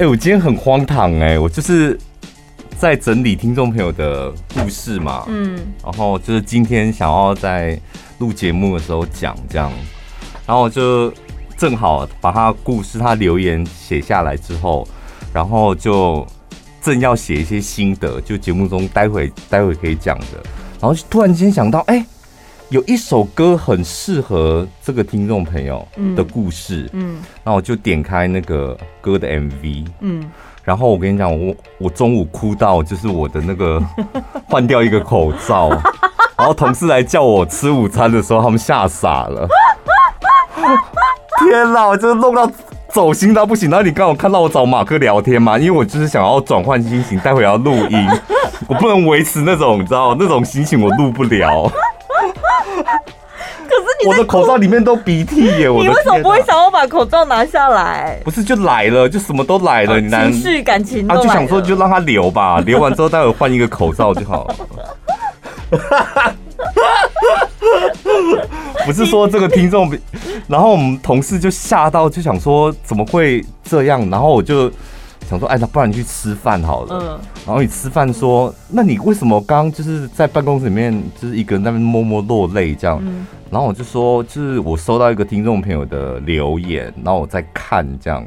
哎，我今天很荒唐哎，我就是在整理听众朋友的故事嘛，嗯，然后就是今天想要在录节目的时候讲这样，然后就正好把他故事他留言写下来之后，然后就正要写一些心得，就节目中待会待会可以讲的，然后突然间想到，哎。有一首歌很适合这个听众朋友的故事，嗯，然后我就点开那个歌的 MV，嗯，然后我跟你讲，我我中午哭到就是我的那个 换掉一个口罩，然后同事来叫我吃午餐的时候，他们吓傻了，天哪，我就弄到走心到不行。然后你刚好看到我找马克聊天嘛，因为我就是想要转换心情，待会要录音，我不能维持那种你知道那种心情，我录不了。我的口罩里面都鼻涕耶！我你为什么不会想要把口罩拿下来？不是就来了，就什么都来了，你情绪感情啊，就想说就让他留吧，留完之后待会换一个口罩就好了。不是说这个听众，然后我们同事就吓到，就想说怎么会这样？然后我就。想说，哎，那不然你去吃饭好了。嗯。然后你吃饭说，那你为什么刚刚就是在办公室里面，就是一个人在那边默默落泪这样？嗯。然后我就说，就是我收到一个听众朋友的留言，然后我在看这样。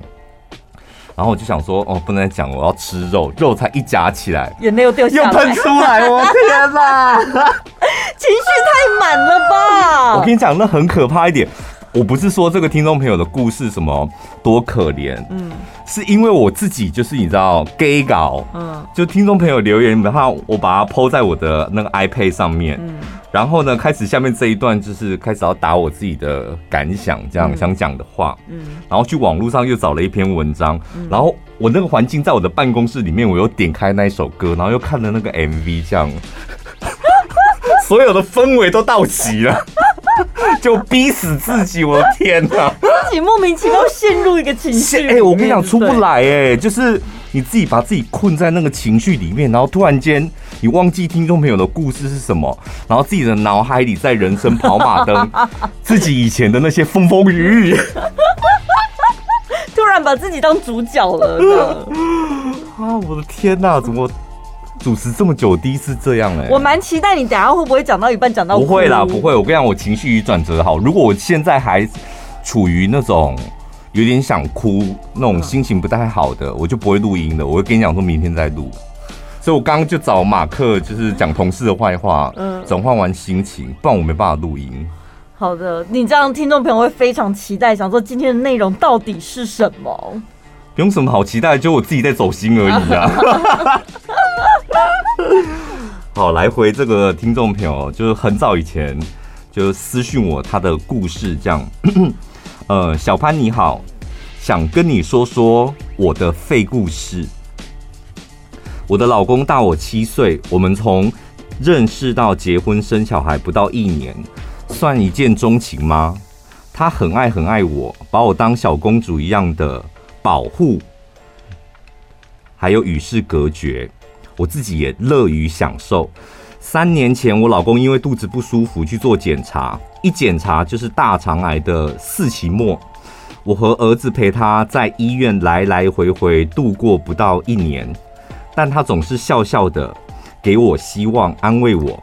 然后我就想说，哦，不能再讲，我要吃肉，肉才一夹起来，眼泪又掉下来，又喷出来，我天哪！情绪太满了吧？我跟你讲，那很可怕一点。我不是说这个听众朋友的故事什么多可怜，嗯，是因为我自己就是你知道 gay 搞，嗯，就听众朋友留言，然后我把它 po 在我的那个 iPad 上面，嗯，然后呢，开始下面这一段就是开始要打我自己的感想，这样想讲的话，嗯，然后去网络上又找了一篇文章，然后我那个环境在我的办公室里面，我又点开那一首歌，然后又看了那个 MV，这样，所有的氛围都到齐了。就逼死自己，我的天哪！自己莫名其妙陷入一个情绪，哎，我跟你讲出不来，哎，就是你自己把自己困在那个情绪里面，然后突然间你忘记听众朋友的故事是什么，然后自己的脑海里在人生跑马灯，自己以前的那些风风雨雨，突然把自己当主角了，啊，我的天哪，怎么？主持这么久，第一次这样哎、欸！我蛮期待你等下会不会讲到一半讲到不会啦，不会。我跟你讲，我情绪转折好。如果我现在还处于那种有点想哭那种心情不太好的，我就不会录音的。我会跟你讲说明天再录。所以我刚刚就找马克，就是讲同事的坏话，嗯，转换完心情，不然我没办法录音。好的，你这样听众朋友会非常期待，想说今天的内容到底是什么？不用什么好期待，就我自己在走心而已啊。好，来回这个听众朋友，就是很早以前就私讯我他的故事，这样。呃，小潘你好，想跟你说说我的废故事。我的老公大我七岁，我们从认识到结婚生小孩不到一年，算一见钟情吗？他很爱很爱我，把我当小公主一样的保护，还有与世隔绝。我自己也乐于享受。三年前，我老公因为肚子不舒服去做检查，一检查就是大肠癌的四期末。我和儿子陪他在医院来来回回度过不到一年，但他总是笑笑的给我希望，安慰我。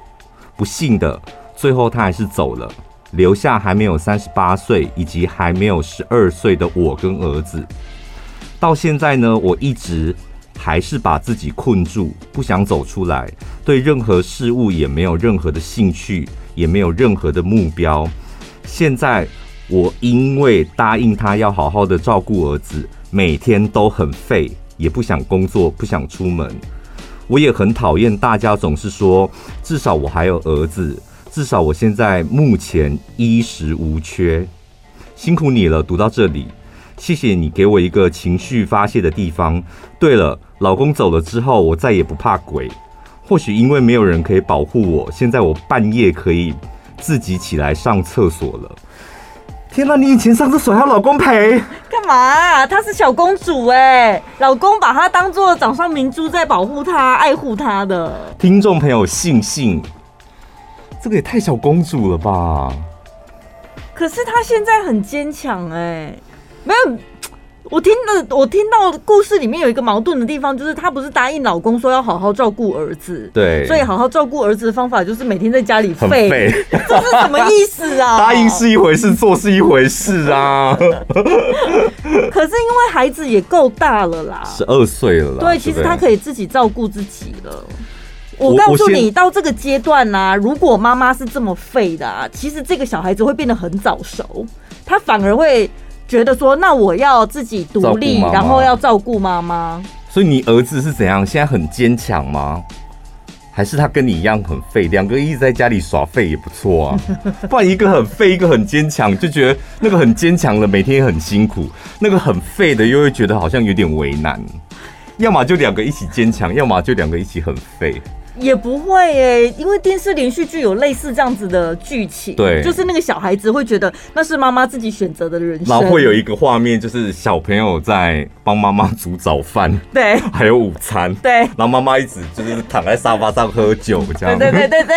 不幸的，最后他还是走了，留下还没有三十八岁以及还没有十二岁的我跟儿子。到现在呢，我一直。还是把自己困住，不想走出来，对任何事物也没有任何的兴趣，也没有任何的目标。现在我因为答应他要好好的照顾儿子，每天都很废，也不想工作，不想出门。我也很讨厌大家总是说，至少我还有儿子，至少我现在目前衣食无缺。辛苦你了，读到这里。谢谢你给我一个情绪发泄的地方。对了，老公走了之后，我再也不怕鬼。或许因为没有人可以保护我，现在我半夜可以自己起来上厕所了。天哪，你以前上厕所还要老公陪？干嘛啊？她是小公主哎，老公把她当做掌上明珠在保护她、爱护她的。听众朋友，信信，这个也太小公主了吧？可是她现在很坚强哎。没有，我听了，我听到故事里面有一个矛盾的地方，就是她不是答应老公说要好好照顾儿子，对，所以好好照顾儿子的方法就是每天在家里废，废这是什么意思啊？答应是一回事，做是一回事啊。可是因为孩子也够大了啦，十二岁了啦，对，其实他可以自己照顾自己了。我告诉你，到这个阶段呢、啊，如果妈妈是这么废的啊，其实这个小孩子会变得很早熟，他反而会。觉得说，那我要自己独立妈妈，然后要照顾妈妈。所以你儿子是怎样？现在很坚强吗？还是他跟你一样很废？两个一直在家里耍废也不错啊。不然一个很废，一个很坚强，就觉得那个很坚强的每天也很辛苦，那个很废的又会觉得好像有点为难。要么就两个一起坚强，要么就两个一起很废。也不会诶，因为电视连续剧有类似这样子的剧情，对，就是那个小孩子会觉得那是妈妈自己选择的人生，然后会有一个画面，就是小朋友在帮妈妈煮早饭，对，还有午餐，对，然后妈妈一直就是躺在沙发上喝酒这样，对对对对对，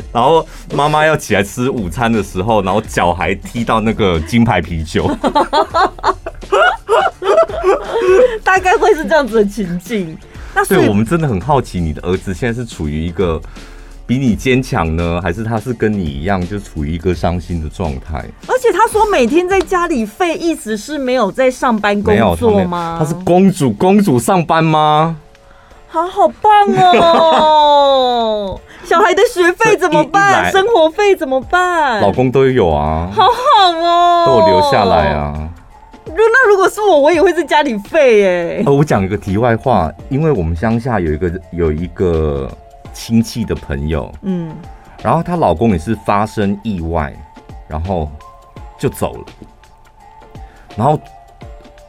然后妈妈要起来吃午餐的时候，然后脚还踢到那个金牌啤酒，大概会是这样子的情境。那所以我们真的很好奇，你的儿子现在是处于一个比你坚强呢，还是他是跟你一样，就处于一个伤心的状态？而且他说每天在家里废，意思是没有在上班工作吗？他，他是公主，公主上班吗？好好棒哦！小孩的学费怎么办？生活费怎么办？老公都有啊，好好哦，都有留下来啊。那如果是我，我也会在家里废耶。呃，我讲一个题外话，因为我们乡下有一个有一个亲戚的朋友，嗯，然后她老公也是发生意外，然后就走了，然后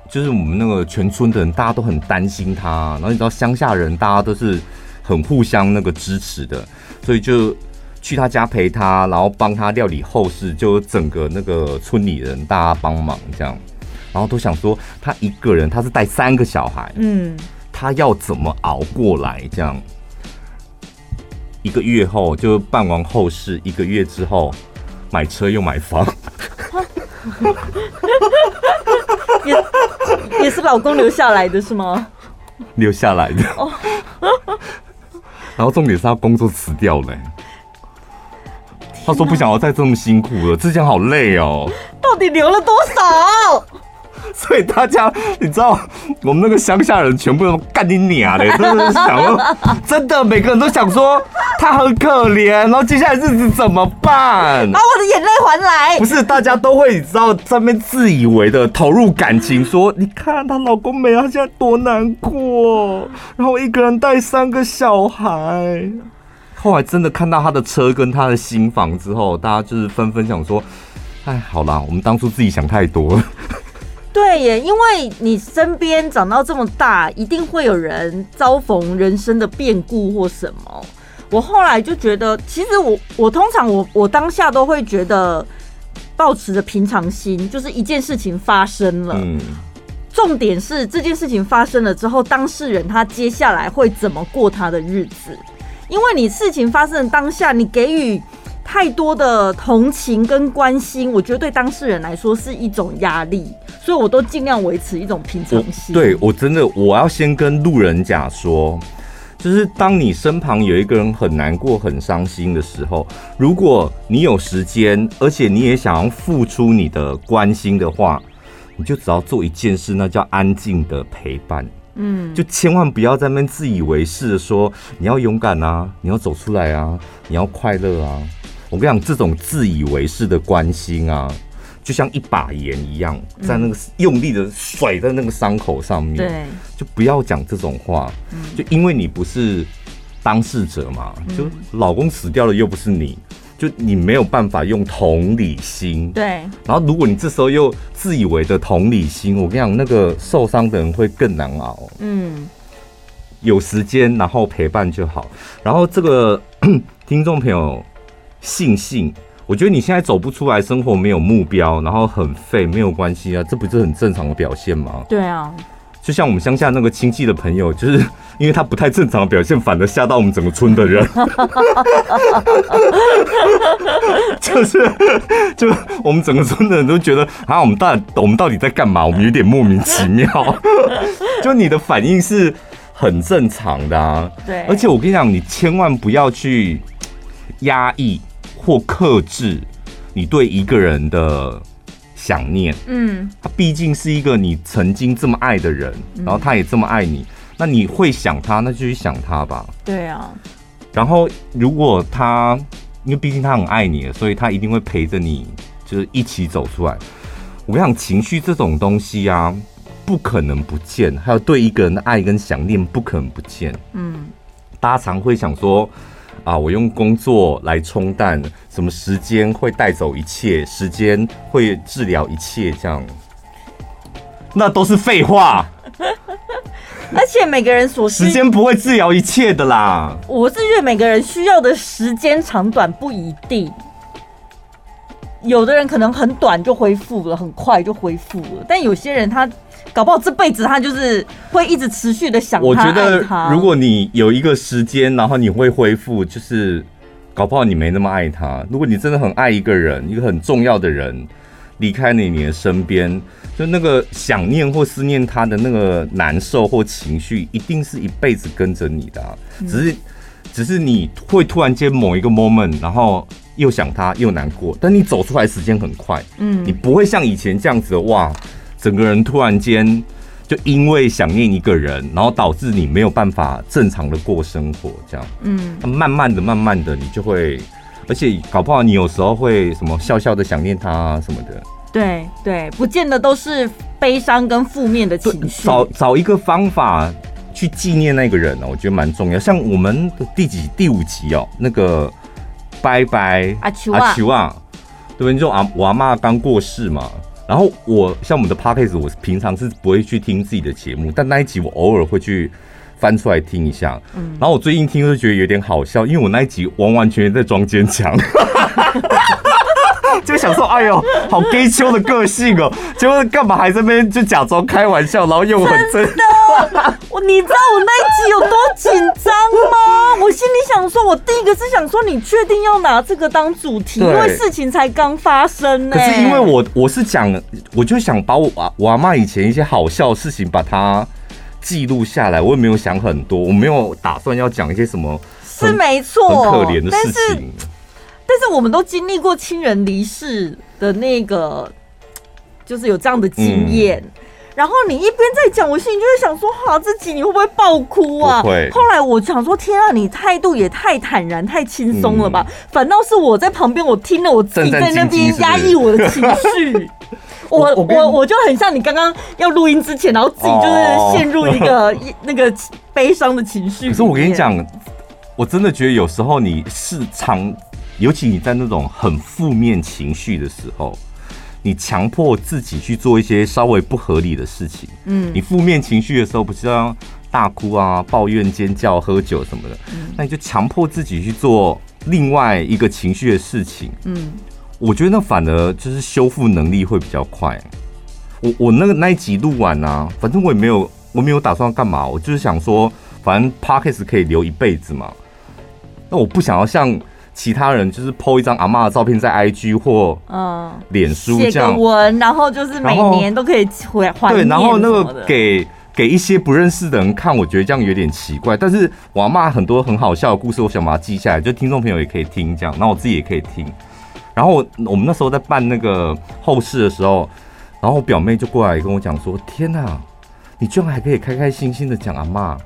就是我们那个全村的人，大家都很担心他，然后你知道乡下人大家都是很互相那个支持的，所以就去他家陪他，然后帮他料理后事，就整个那个村里人大家帮忙这样。然后都想说，他一个人，他是带三个小孩，嗯，他要怎么熬过来？这样一个月后就办完后事，一个月之后买车又买房，也也是老公留下来的是吗？留下来的。哦然后重点是他工作辞掉了，他说不想要再这么辛苦了，之前好累哦。到底留了多少？所以大家，你知道，我们那个乡下人全部都干你娘的，真的是想说，真的每个人都想说他很可怜，然后接下来日子怎么办？把我的眼泪还来！不是，大家都会你知道，在那边自以为的投入感情，说你看她老公没了，她现在多难过，然后一个人带三个小孩。后来真的看到他的车跟他的新房之后，大家就是纷纷想说，哎，好啦，我们当初自己想太多了。对耶，因为你身边长到这么大，一定会有人遭逢人生的变故或什么。我后来就觉得，其实我我通常我我当下都会觉得，保持着平常心，就是一件事情发生了，嗯，重点是这件事情发生了之后，当事人他接下来会怎么过他的日子？因为你事情发生的当下，你给予。太多的同情跟关心，我觉得对当事人来说是一种压力，所以我都尽量维持一种平常心。对，我真的，我要先跟路人甲说，就是当你身旁有一个人很难过、很伤心的时候，如果你有时间，而且你也想要付出你的关心的话，你就只要做一件事，那叫安静的陪伴。嗯，就千万不要在那边自以为是的说，你要勇敢啊，你要走出来啊，你要快乐啊。我跟你讲，这种自以为是的关心啊，就像一把盐一样，在那个用力的甩在那个伤口上面。对，就不要讲这种话。就因为你不是当事者嘛，就老公死掉了又不是你，就你没有办法用同理心。对。然后，如果你这时候又自以为的同理心，我跟你讲，那个受伤的人会更难熬。嗯。有时间，然后陪伴就好。然后，这个 听众朋友。信信，我觉得你现在走不出来，生活没有目标，然后很废，没有关系啊，这不是很正常的表现吗？对啊，就像我们乡下那个亲戚的朋友，就是 因为他不太正常的表现，反而吓到我们整个村的人。就是，就我们整个村的人都觉得啊，我们到底我们到底在干嘛？我们有点莫名其妙。就你的反应是很正常的啊。对。而且我跟你讲，你千万不要去压抑或克制你对一个人的想念。嗯。他毕竟是一个你曾经这么爱的人，然后他也这么爱你。那你会想他，那就去想他吧。对啊。然后，如果他，因为毕竟他很爱你，所以他一定会陪着你，就是一起走出来。我想，情绪这种东西啊，不可能不见。还有对一个人的爱跟想念，不可能不见。嗯。大家常会想说，啊，我用工作来冲淡，什么时间会带走一切，时间会治疗一切，这样，那都是废话。而且每个人所需时间不会治疗一切的啦。我是觉得每个人需要的时间长短不一定，有的人可能很短就恢复了，很快就恢复了。但有些人他搞不好这辈子他就是会一直持续的想他。我觉得如果你有一个时间，然后你会恢复，就是搞不好你没那么爱他。如果你真的很爱一个人，一个很重要的人离开你你的身边。就那个想念或思念他的那个难受或情绪，一定是一辈子跟着你的啊。只是，只是你会突然间某一个 moment，然后又想他又难过，但你走出来时间很快。嗯，你不会像以前这样子哇，整个人突然间就因为想念一个人，然后导致你没有办法正常的过生活这样。嗯，慢慢的、慢慢的，你就会，而且搞不好你有时候会什么笑笑的想念他啊什么的。对对，不见得都是悲伤跟负面的情绪。找找一个方法去纪念那个人呢，我觉得蛮重要。像我们的第几第五集哦，那个拜拜阿秋阿秋啊，对不对？就阿我阿妈刚过世嘛。然后我像我们的 podcast，我平常是不会去听自己的节目，但那一集我偶尔会去翻出来听一下。嗯，然后我最近听就觉得有点好笑，因为我那一集完完全全在装坚强。就想说，哎呦，好 gay 秋的个性哦，结果干嘛还在那边就假装开玩笑，然后又很真的。我，你知道我那一集有多紧张吗？我心里想说，我第一个是想说，你确定要拿这个当主题？因为事情才刚发生呢。可是因为我我是讲，我就想把我我阿妈以前一些好笑的事情把它记录下来，我也没有想很多，我没有打算要讲一些什么，是没错，很可怜的事情。但是我们都经历过亲人离世的那个，就是有这样的经验。嗯、然后你一边在讲，我心里就会想说：哈，这集你会不会爆哭啊？会。后来我想说：天啊，你态度也太坦然、太轻松了吧？嗯、反倒是我在旁边，我听了我自己在那边压抑我的情绪。我我我，我就很像你刚刚要录音之前，然后自己就是陷入一个 那个悲伤的情绪。可是我跟你讲，我真的觉得有时候你是常。尤其你在那种很负面情绪的时候，你强迫自己去做一些稍微不合理的事情。嗯，你负面情绪的时候，不是要大哭啊、抱怨、尖叫、喝酒什么的，那你就强迫自己去做另外一个情绪的事情。嗯，我觉得那反而就是修复能力会比较快。我我那个那一集录完啊，反正我也没有我没有打算干嘛，我就是想说，反正 Podcast 可以留一辈子嘛。那我不想要像。其他人就是 po 一张阿嬷的照片在 IG 或嗯脸书这样，文，然后就是每年都可以回还。对，然后那个给给一些不认识的人看，我觉得这样有点奇怪。但是我阿妈很多很好笑的故事，我想把它记下来，就听众朋友也可以听这样，那我自己也可以听。然后我，我们那时候在办那个后事的时候，然后我表妹就过来跟我讲说：“天哪，你居然还可以开开心心的讲阿妈。”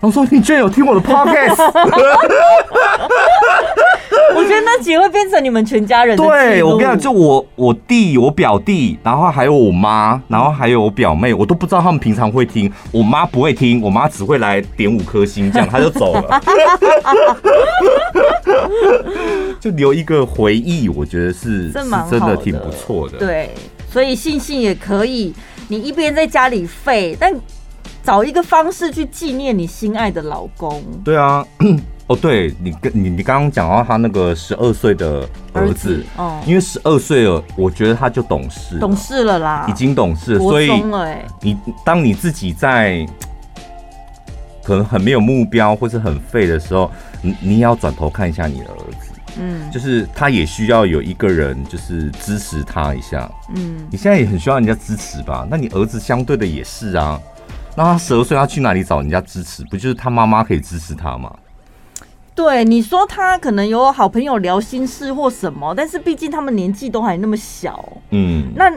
然后说：“你居然有听我的 podcast？” 我觉得那集会变成你们全家人的。对，我跟你讲，就我我弟、我表弟，然后还有我妈，然后还有我表妹，我都不知道他们平常会听。我妈不会听，我妈只会来点五颗星，这样她就走了，就留一个回忆。我觉得是是真的挺不错的。对，所以信信也可以，你一边在家里废，但。找一个方式去纪念你心爱的老公。对啊，哦，对你跟你你刚刚讲到他那个十二岁的儿子，哦，因为十二岁了，我觉得他就懂事，懂事了啦，已经懂事了，所以你当你自己在可能很没有目标或是很废的时候，你你也要转头看一下你的儿子，嗯，就是他也需要有一个人就是支持他一下，嗯，你现在也很需要人家支持吧？那你儿子相对的也是啊，那他十二岁他去哪里找人家支持？不就是他妈妈可以支持他吗？对，你说他可能有好朋友聊心事或什么，但是毕竟他们年纪都还那么小，嗯，那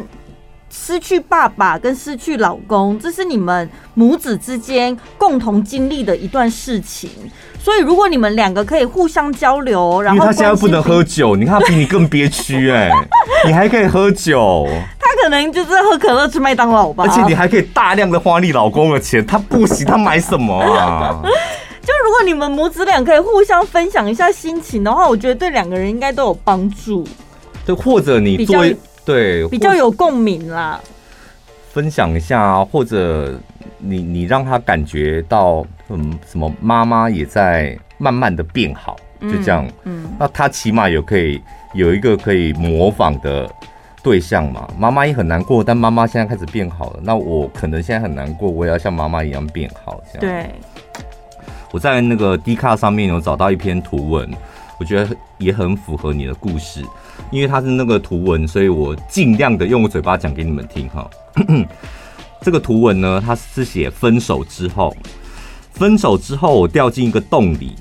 失去爸爸跟失去老公，这是你们母子之间共同经历的一段事情。所以如果你们两个可以互相交流，然后他现在不能喝酒，你看他比你更憋屈哎，你还可以喝酒，他可能就是喝可乐吃麦当劳吧，而且你还可以大量的花你老公的钱，他不行，他买什么啊？就如果你们母子俩可以互相分享一下心情的话，我觉得对两个人应该都有帮助。对或者你作为对比较有共鸣啦，分享一下，或者你你让他感觉到嗯什么妈妈也在慢慢的变好，就这样，嗯，那他起码有可以有一个可以模仿的对象嘛。妈妈也很难过，但妈妈现在开始变好了，那我可能现在很难过，我也要像妈妈一样变好，这样对。我在那个 D 卡上面有找到一篇图文，我觉得也很符合你的故事，因为它是那个图文，所以我尽量的用我嘴巴讲给你们听哈。这个图文呢，它是写分手之后，分手之后我掉进一个洞里，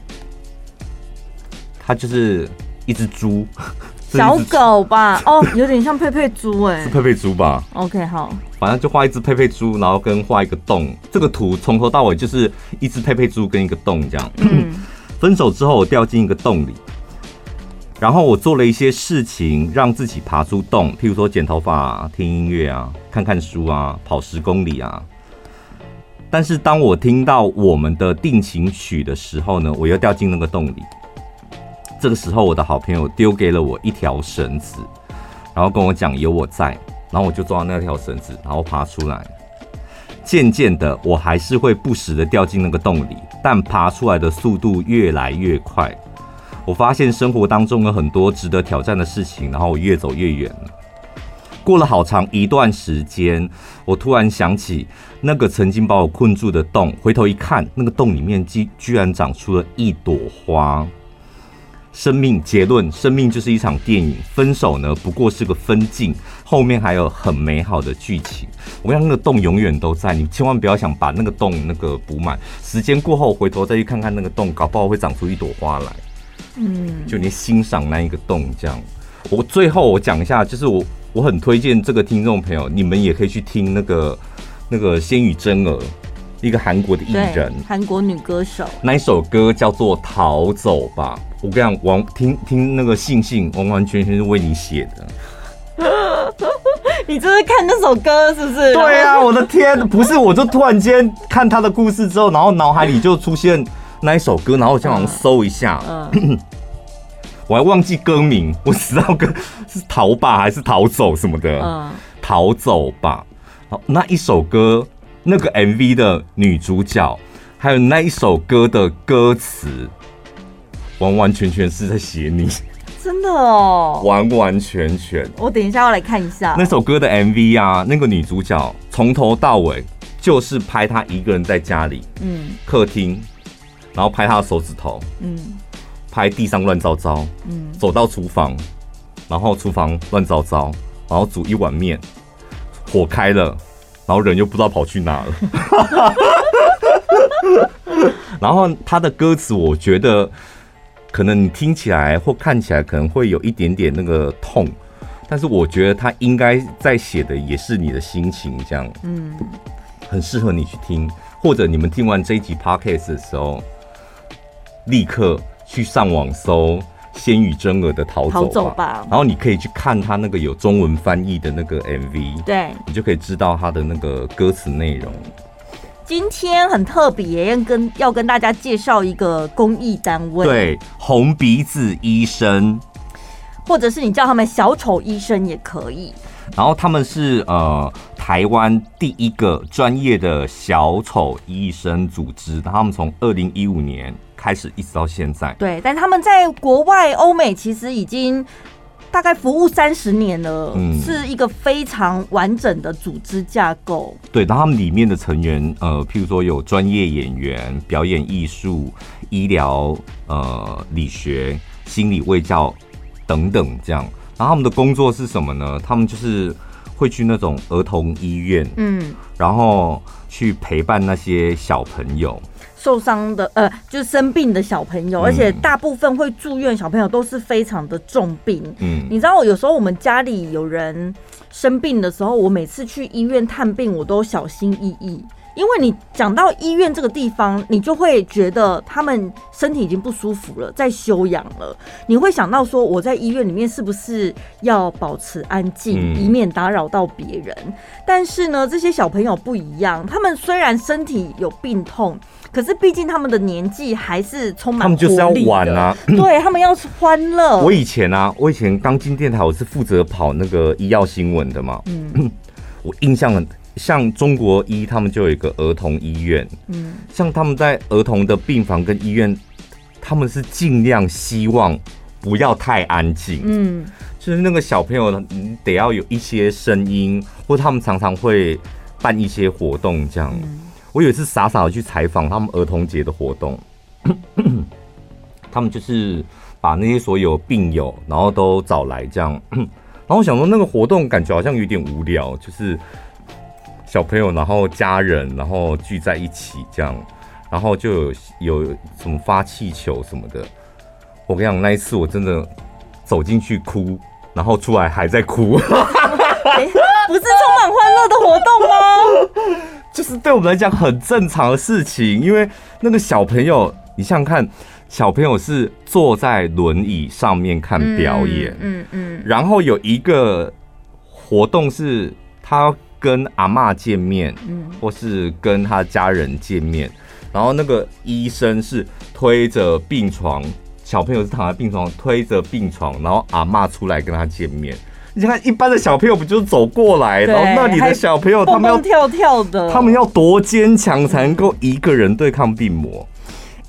它就是一只猪。小狗吧，哦，有点像佩佩猪哎，是佩佩猪吧？OK，好，反正就画一只佩佩猪，然后跟画一个洞。这个图从头到尾就是一只佩佩猪跟一个洞这样。嗯，分手之后我掉进一个洞里，然后我做了一些事情让自己爬出洞，譬如说剪头发啊、听音乐啊、看看书啊、跑十公里啊。但是当我听到我们的定情曲的时候呢，我又掉进那个洞里。这个时候，我的好朋友丢给了我一条绳子，然后跟我讲有我在，然后我就抓那条绳子，然后爬出来。渐渐的，我还是会不时的掉进那个洞里，但爬出来的速度越来越快。我发现生活当中有很多值得挑战的事情，然后我越走越远了。过了好长一段时间，我突然想起那个曾经把我困住的洞，回头一看，那个洞里面居居然长出了一朵花。生命结论：生命就是一场电影，分手呢不过是个分镜，后面还有很美好的剧情。我跟你讲，那个洞永远都在，你千万不要想把那个洞那个补满。时间过后回头再去看看那个洞，搞不好会长出一朵花来。嗯，就你欣赏那一个洞这样。我最后我讲一下，就是我我很推荐这个听众朋友，你们也可以去听那个那个仙与真儿，一个韩国的艺人，韩国女歌手，那一首歌叫做《逃走吧》。我跟你讲，完听听那个信信，完完全全是为你写的。你这是看那首歌是不是？对啊，我的天，不是，我就突然间看他的故事之后，然后脑海里就出现那一首歌，然后我就想搜一下，嗯，我还忘记歌名，我只知道歌是逃吧还是逃走什么的，嗯，逃走吧。好，那一首歌，那个 MV 的女主角，还有那一首歌的歌词。完完全全是在写你，真的哦，完完全全。我等一下要来看一下那首歌的 MV 啊，那个女主角从头到尾就是拍她一个人在家里，嗯，客厅，然后拍她的手指头，嗯，拍地上乱糟糟，嗯，走到厨房，然后厨房乱糟糟，然后煮一碗面，火开了，然后人又不知道跑去哪了，然后他的歌词，我觉得。可能你听起来或看起来可能会有一点点那个痛，但是我觉得他应该在写的也是你的心情，这样，嗯，很适合你去听，或者你们听完这一集 podcast 的时候，立刻去上网搜仙羽真儿的逃走吧，逃走吧，然后你可以去看他那个有中文翻译的那个 MV，对，你就可以知道他的那个歌词内容。今天很特别，要跟要跟大家介绍一个公益单位，对，红鼻子医生，或者是你叫他们小丑医生也可以。然后他们是呃台湾第一个专业的小丑医生组织，他们从二零一五年开始一直到现在。对，但他们在国外欧美其实已经大概服务三十年了，嗯是一个非常完整的组织架构。对，然后他们里面的成员，呃，譬如说有专业演员、表演艺术、医疗、呃，理学、心理卫教等等这样。然后他们的工作是什么呢？他们就是会去那种儿童医院，嗯，然后去陪伴那些小朋友。受伤的呃，就是生病的小朋友，而且大部分会住院小朋友都是非常的重病。嗯，你知道，我有时候我们家里有人生病的时候，我每次去医院探病，我都小心翼翼。因为你讲到医院这个地方，你就会觉得他们身体已经不舒服了，在休养了。你会想到说，我在医院里面是不是要保持安静，以免打扰到别人？但是呢，这些小朋友不一样，他们虽然身体有病痛，可是毕竟他们的年纪还是充满他们就是要玩啊，对，他们要欢乐。我以前啊，我以前刚进电台，我是负责跑那个医药新闻的嘛，嗯，我印象很。像中国医，他们就有一个儿童医院。嗯，像他们在儿童的病房跟医院，他们是尽量希望不要太安静。嗯，就是那个小朋友你得要有一些声音，或他们常常会办一些活动这样。我有一次傻傻的去采访他们儿童节的活动，他们就是把那些所有病友，然后都找来这样。然后我想说，那个活动感觉好像有点无聊，就是。小朋友，然后家人，然后聚在一起这样，然后就有有什么发气球什么的。我跟你讲，那一次我真的走进去哭，然后出来还在哭。不是充满欢乐的活动吗？就是对我们来讲很正常的事情，因为那个小朋友，你想想看，小朋友是坐在轮椅上面看表演，嗯嗯，嗯，然后有一个活动是他。跟阿嬷见面，嗯，或是跟他家人见面，然后那个医生是推着病床，小朋友是躺在病床推着病床，然后阿嬷出来跟他见面。你看，一般的小朋友不就是走过来，然后那里的小朋友他们要跳跳的，他们要多坚强才能够一个人对抗病魔。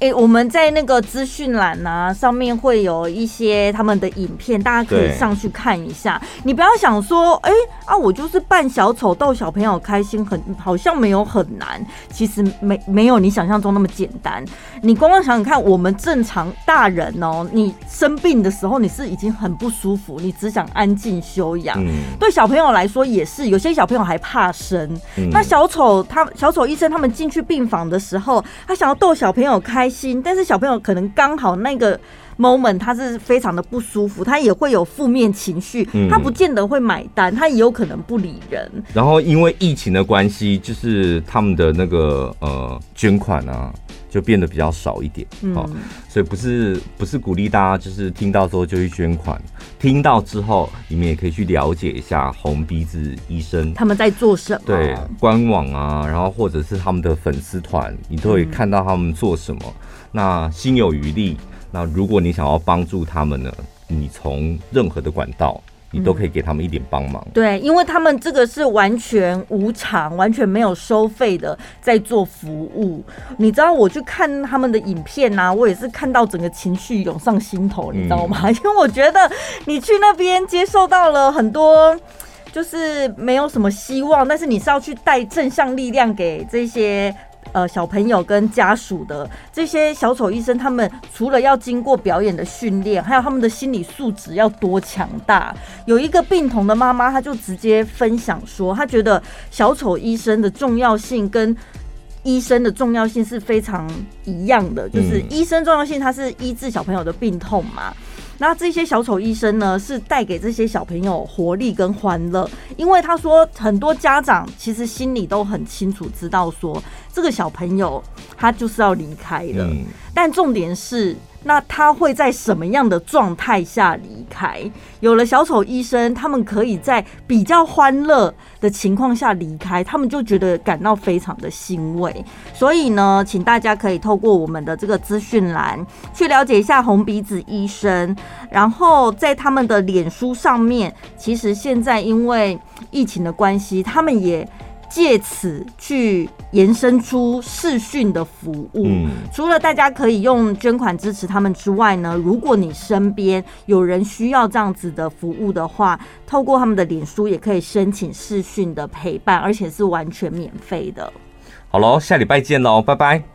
哎、欸，我们在那个资讯栏呐，上面会有一些他们的影片，大家可以上去看一下。你不要想说，哎、欸、啊，我就是扮小丑逗小朋友开心，很好像没有很难。其实没没有你想象中那么简单。你光光想想看，我们正常大人哦、喔，你生病的时候你是已经很不舒服，你只想安静休养。嗯、对小朋友来说也是，有些小朋友还怕生。嗯、那小丑他小丑医生他们进去病房的时候，他想要逗小朋友开心。但是小朋友可能刚好那个 moment 他是非常的不舒服，他也会有负面情绪，他不见得会买单，他也有可能不理人。然后因为疫情的关系，就是他们的那个呃捐款啊。就变得比较少一点，好、嗯，所以不是不是鼓励大家就是听到之后就去捐款，听到之后你们也可以去了解一下红鼻子医生他们在做什么，对，官网啊，然后或者是他们的粉丝团，你都会看到他们做什么。嗯、那心有余力，那如果你想要帮助他们呢，你从任何的管道。你都可以给他们一点帮忙。对，因为他们这个是完全无偿、完全没有收费的在做服务。你知道，我去看他们的影片呐、啊，我也是看到整个情绪涌上心头，你知道吗？因为我觉得你去那边接受到了很多，就是没有什么希望，但是你是要去带正向力量给这些。呃，小朋友跟家属的这些小丑医生，他们除了要经过表演的训练，还有他们的心理素质要多强大。有一个病童的妈妈，她就直接分享说，她觉得小丑医生的重要性跟医生的重要性是非常一样的，就是医生重要性，他是医治小朋友的病痛嘛。那这些小丑医生呢，是带给这些小朋友活力跟欢乐，因为他说很多家长其实心里都很清楚知道说，这个小朋友他就是要离开了，但重点是。那他会在什么样的状态下离开？有了小丑医生，他们可以在比较欢乐的情况下离开，他们就觉得感到非常的欣慰。所以呢，请大家可以透过我们的这个资讯栏去了解一下红鼻子医生，然后在他们的脸书上面，其实现在因为疫情的关系，他们也。借此去延伸出视讯的服务。嗯，除了大家可以用捐款支持他们之外呢，如果你身边有人需要这样子的服务的话，透过他们的脸书也可以申请视讯的陪伴，而且是完全免费的。好喽，下礼拜见喽，拜拜。